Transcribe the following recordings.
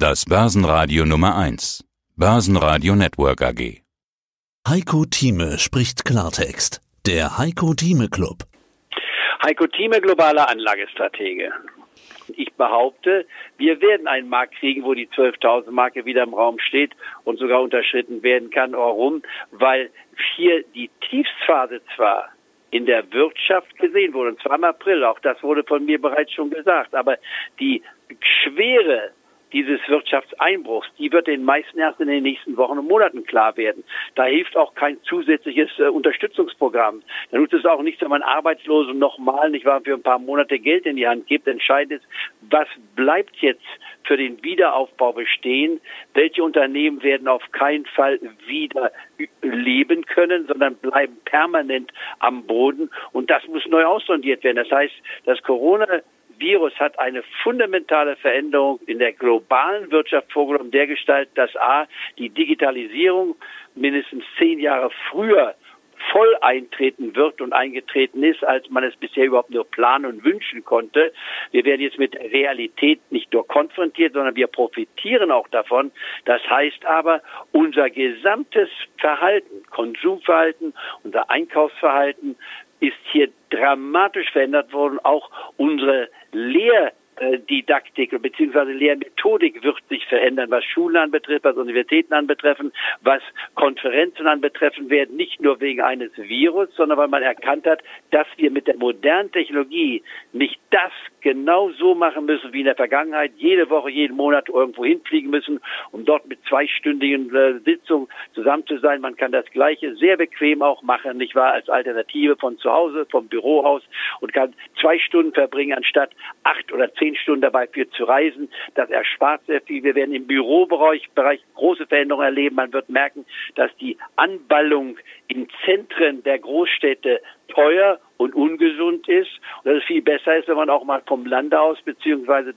Das Börsenradio Nummer 1. Börsenradio Network AG. Heiko Thieme spricht Klartext. Der Heiko Thieme Club. Heiko Thieme, globaler Anlagestratege. Ich behaupte, wir werden einen Markt kriegen, wo die 12.000 Marke wieder im Raum steht und sogar unterschritten werden kann. Warum? Weil hier die Tiefsphase zwar in der Wirtschaft gesehen wurde, und zwar im April, auch das wurde von mir bereits schon gesagt, aber die schwere dieses Wirtschaftseinbruchs, die wird den meisten erst in den nächsten Wochen und Monaten klar werden. Da hilft auch kein zusätzliches äh, Unterstützungsprogramm. Da nutzt es auch nichts, wenn man Arbeitslosen nochmal, nicht wahr, für ein paar Monate Geld in die Hand gibt. Entscheidend ist, was bleibt jetzt für den Wiederaufbau bestehen? Welche Unternehmen werden auf keinen Fall wieder leben können, sondern bleiben permanent am Boden? Und das muss neu aussondiert werden. Das heißt, das Corona Virus hat eine fundamentale Veränderung in der globalen Wirtschaft vorgenommen, der Gestalt, dass A, die Digitalisierung mindestens zehn Jahre früher voll eintreten wird und eingetreten ist, als man es bisher überhaupt nur planen und wünschen konnte. Wir werden jetzt mit Realität nicht nur konfrontiert, sondern wir profitieren auch davon. Das heißt aber, unser gesamtes Verhalten, Konsumverhalten, unser Einkaufsverhalten ist hier dramatisch verändert worden. Auch unsere leë Lehrdidaktik bzw. Lehrmethodik wird sich verändern, was Schulen anbetrifft, was Universitäten anbetreffen, was Konferenzen anbetreffen werden, nicht nur wegen eines Virus, sondern weil man erkannt hat, dass wir mit der modernen Technologie nicht das genau so machen müssen wie in der Vergangenheit, jede Woche, jeden Monat irgendwo hinfliegen müssen, um dort mit zweistündigen äh, Sitzungen zusammen zu sein. Man kann das Gleiche sehr bequem auch machen, nicht wahr, als Alternative von zu Hause, vom Büro aus und kann zwei Stunden verbringen, anstatt acht oder zehn Stunden dabei für zu reisen. Das erspart sehr viel. Wir werden im Bürobereich Bereich große Veränderungen erleben. Man wird merken, dass die Anballung in Zentren der Großstädte teuer und ungesund ist und dass es viel besser ist, wenn man auch mal vom Lande aus beziehungsweise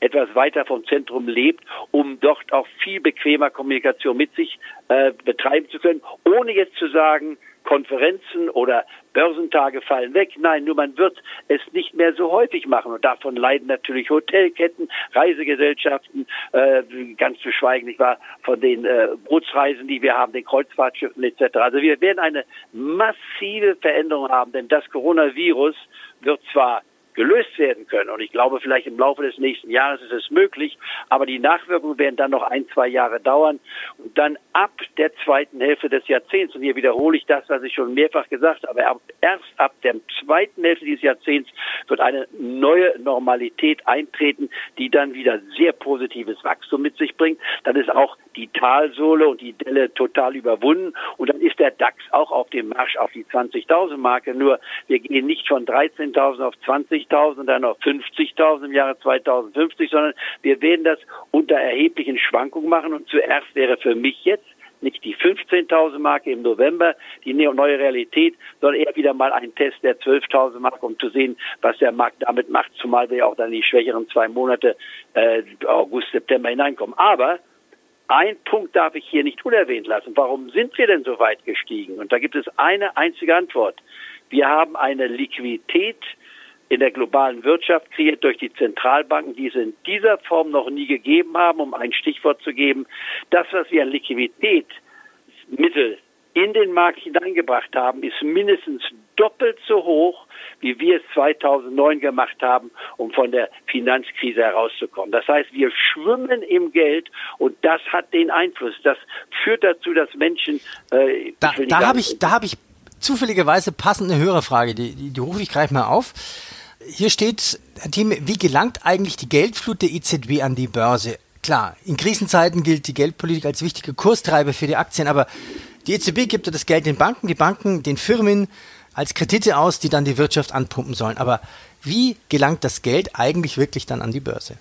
etwas weiter vom Zentrum lebt, um dort auch viel bequemer Kommunikation mit sich äh, betreiben zu können, ohne jetzt zu sagen, Konferenzen oder Börsentage fallen weg. Nein, nur man wird es nicht mehr so häufig machen. Und davon leiden natürlich Hotelketten, Reisegesellschaften, äh, ganz zu schweigen, nicht wahr, von den äh, Bootsreisen, die wir haben, den Kreuzfahrtschiffen etc. Also wir werden eine massive Veränderung haben, denn das Coronavirus wird zwar gelöst werden können. Und ich glaube, vielleicht im Laufe des nächsten Jahres ist es möglich, aber die Nachwirkungen werden dann noch ein, zwei Jahre dauern. Und dann ab der zweiten Hälfte des Jahrzehnts, und hier wiederhole ich das, was ich schon mehrfach gesagt habe, aber erst ab der zweiten Hälfte dieses Jahrzehnts wird eine neue Normalität eintreten, die dann wieder sehr positives Wachstum mit sich bringt. Dann ist auch die Talsohle und die Delle total überwunden und dann ist der DAX auch auf dem Marsch auf die 20.000 Marke. Nur wir gehen nicht von 13.000 auf 20 40.000, dann auf 50.000 im Jahre 2050, sondern wir werden das unter erheblichen Schwankungen machen. Und zuerst wäre für mich jetzt nicht die 15.000 Marke im November, die neue Realität, sondern eher wieder mal ein Test der 12.000 Marke, um zu sehen, was der Markt damit macht, zumal wir ja auch dann die schwächeren zwei Monate äh, August, September hineinkommen. Aber ein Punkt darf ich hier nicht unerwähnt lassen. Warum sind wir denn so weit gestiegen? Und da gibt es eine einzige Antwort. Wir haben eine Liquidität in der globalen Wirtschaft kreiert durch die Zentralbanken, die es in dieser Form noch nie gegeben haben, um ein Stichwort zu geben. Das, was wir an Liquiditätsmittel in den Markt hineingebracht haben, ist mindestens doppelt so hoch, wie wir es 2009 gemacht haben, um von der Finanzkrise herauszukommen. Das heißt, wir schwimmen im Geld und das hat den Einfluss. Das führt dazu, dass Menschen. Äh, da da habe ich, da habe ich zufälligerweise passende Hörerfrage. Die, die, die rufe ich gleich mal auf. Hier steht, Herr Thieme, wie gelangt eigentlich die Geldflut der EZB an die Börse? Klar, in Krisenzeiten gilt die Geldpolitik als wichtiger Kurstreiber für die Aktien, aber die EZB gibt ja das Geld den Banken, die Banken den Firmen als Kredite aus, die dann die Wirtschaft anpumpen sollen. Aber wie gelangt das Geld eigentlich wirklich dann an die Börse?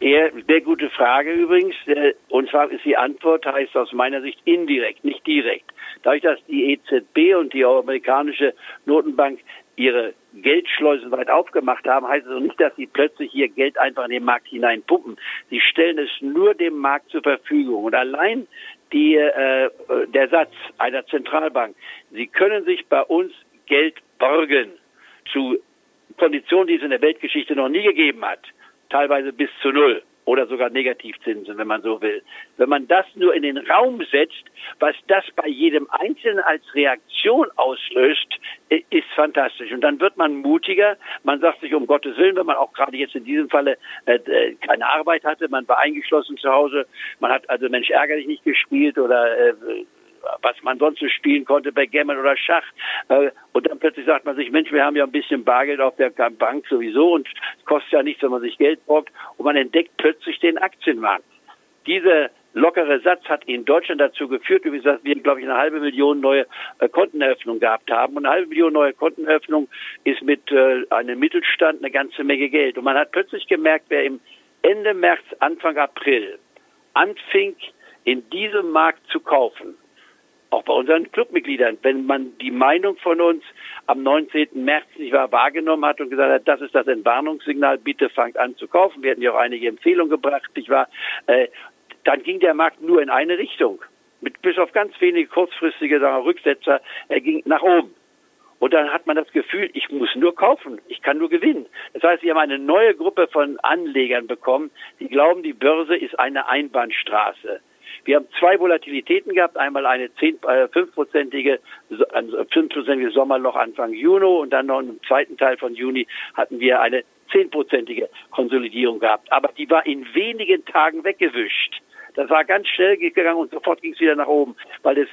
Eher, sehr gute Frage übrigens. Äh, und zwar ist die Antwort, heißt aus meiner Sicht indirekt, nicht direkt. Dadurch, dass die EZB und die amerikanische Notenbank ihre Geldschleusen weit aufgemacht haben, heißt es also nicht, dass sie plötzlich hier Geld einfach in den Markt hineinpumpen. Sie stellen es nur dem Markt zur Verfügung. Und allein die, äh, der Satz einer Zentralbank, sie können sich bei uns Geld borgen zu Konditionen, die es in der Weltgeschichte noch nie gegeben hat, teilweise bis zu null. Oder sogar Negativzinsen, wenn man so will. Wenn man das nur in den Raum setzt, was das bei jedem Einzelnen als Reaktion auslöst, ist fantastisch. Und dann wird man mutiger. Man sagt sich um Gottes Willen, wenn man auch gerade jetzt in diesem Falle äh, äh keine Arbeit hatte, man war eingeschlossen zu Hause, man hat also Mensch ärgerlich nicht gespielt oder äh, was man sonst so spielen konnte bei Gammon oder Schach. Äh, und dann plötzlich sagt man sich, Mensch, wir haben ja ein bisschen Bargeld auf der Bank sowieso und es kostet ja nichts, wenn man sich Geld braucht. Und man entdeckt plötzlich den Aktienmarkt. Diese lockere Satz hat in Deutschland dazu geführt, wie gesagt, wir, glaube ich, eine halbe Million neue äh, Konteneröffnungen gehabt haben. Und eine halbe Million neue Konteneröffnungen ist mit äh, einem Mittelstand eine ganze Menge Geld. Und man hat plötzlich gemerkt, wer im Ende März, Anfang April anfing, in diesem Markt zu kaufen, auch bei unseren Clubmitgliedern, wenn man die Meinung von uns am 19. März nicht wahr wahrgenommen hat und gesagt hat, das ist das Entwarnungssignal, bitte fangt an zu kaufen. Wir hatten ja auch einige Empfehlungen gebracht, nicht wahr? Äh, dann ging der Markt nur in eine Richtung. Mit, bis auf ganz wenige kurzfristige sagen, Rücksetzer, er ging nach oben. Und dann hat man das Gefühl, ich muss nur kaufen, ich kann nur gewinnen. Das heißt, wir haben eine neue Gruppe von Anlegern bekommen, die glauben, die Börse ist eine Einbahnstraße. Wir haben zwei Volatilitäten gehabt, einmal eine äh, fünfprozentige ein fünfprozentige Sommerloch Anfang Juni und dann noch im zweiten Teil von Juni hatten wir eine zehnprozentige Konsolidierung gehabt. Aber die war in wenigen Tagen weggewischt. Das war ganz schnell gegangen und sofort ging es wieder nach oben, weil es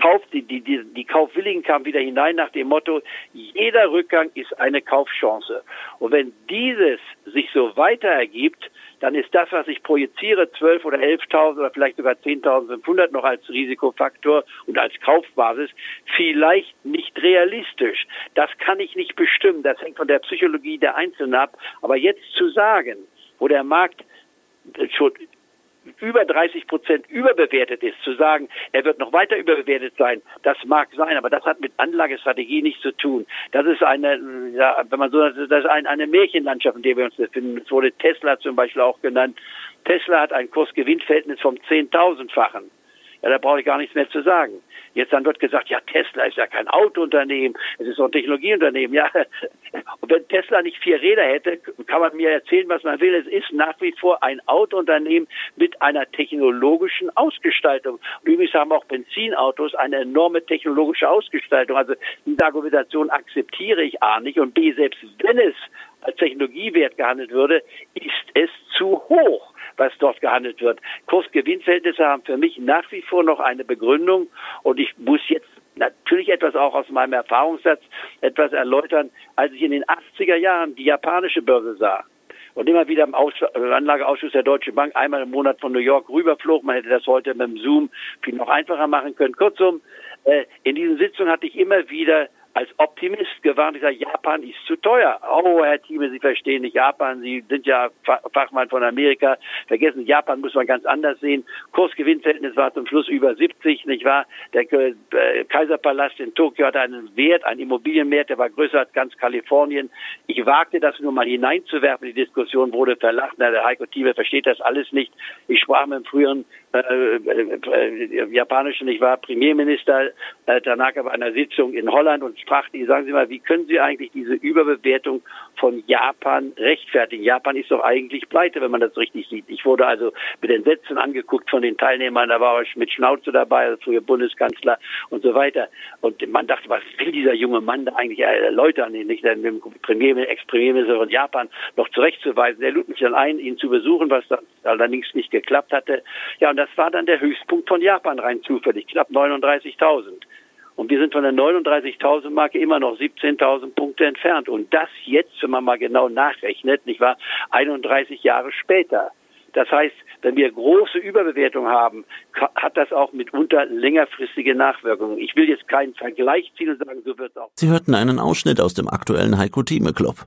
Kauf, die, die, die, die Kaufwilligen kamen wieder hinein nach dem Motto, jeder Rückgang ist eine Kaufchance. Und wenn dieses sich so weiter ergibt, dann ist das, was ich projiziere, 12 oder 11.000 oder vielleicht sogar 10.500 noch als Risikofaktor und als Kaufbasis, vielleicht nicht realistisch. Das kann ich nicht bestimmen. Das hängt von der Psychologie der Einzelnen ab. Aber jetzt zu sagen, wo der Markt schon über 30 Prozent überbewertet ist, zu sagen, er wird noch weiter überbewertet sein, das mag sein, aber das hat mit Anlagestrategie nichts zu tun. Das ist eine, ja, wenn man so, das ist eine, eine Märchenlandschaft, in der wir uns befinden. Es wurde Tesla zum Beispiel auch genannt. Tesla hat ein Kursgewinnverhältnis vom Zehntausendfachen. Ja, da brauche ich gar nichts mehr zu sagen. Jetzt dann wird gesagt, ja, Tesla ist ja kein Autounternehmen, es ist doch ein Technologieunternehmen. Ja, und wenn Tesla nicht vier Räder hätte, kann man mir erzählen, was man will. Es ist nach wie vor ein Autounternehmen mit einer technologischen Ausgestaltung. Und übrigens haben auch Benzinautos eine enorme technologische Ausgestaltung. Also diese Argumentation akzeptiere ich A nicht und B, selbst wenn es als Technologiewert gehandelt würde, ist es zu hoch was dort gehandelt wird. Kursgewinnverhältnisse haben für mich nach wie vor noch eine Begründung und ich muss jetzt natürlich etwas auch aus meinem Erfahrungssatz etwas erläutern, als ich in den 80er Jahren die japanische Börse sah und immer wieder im Aus Anlageausschuss der Deutschen Bank einmal im Monat von New York rüberflog. Man hätte das heute mit dem Zoom viel noch einfacher machen können. Kurzum, äh, in diesen Sitzungen hatte ich immer wieder als Optimist gewarnt. Ich sage, Japan ist zu teuer. Oh, Herr Thieme, Sie verstehen nicht Japan. Sie sind ja Fachmann von Amerika. Vergessen, Japan muss man ganz anders sehen. Kursgewinnverhältnis war zum Schluss über 70, nicht wahr? Der äh, Kaiserpalast in Tokio hat einen Wert, einen Immobilienwert, der war größer als ganz Kalifornien. Ich wagte das nur mal hineinzuwerfen. Die Diskussion wurde verlacht. Na, der Heiko Thieme versteht das alles nicht. Ich sprach mit dem früheren äh, äh, äh, japanischen, ich war Premierminister äh, Tanaka bei einer Sitzung in Holland und sprach die, sagen Sie mal, wie können Sie eigentlich diese Überbewertung von Japan rechtfertigen? Japan ist doch eigentlich pleite, wenn man das richtig sieht. Ich wurde also mit den Sätzen angeguckt von den Teilnehmern, da war auch mit Schnauze dabei, also früher Bundeskanzler und so weiter. Und man dachte, was will dieser junge Mann da eigentlich erläutern, nicht den Premier, Ex-Premierminister von Japan noch zurechtzuweisen. Der lud mich dann ein, ihn zu besuchen, was dann allerdings nicht geklappt hatte. Ja, und das war dann der Höchstpunkt von Japan rein zufällig, knapp 39.000. Und wir sind von der 39.000 Marke immer noch 17.000 Punkte entfernt. Und das jetzt, wenn man mal genau nachrechnet, nicht wahr, 31 Jahre später. Das heißt, wenn wir große Überbewertung haben, hat das auch mitunter längerfristige Nachwirkungen. Ich will jetzt keinen Vergleich ziehen und sagen, so wird es auch. Sie hörten einen Ausschnitt aus dem aktuellen Heiko Thieme Club.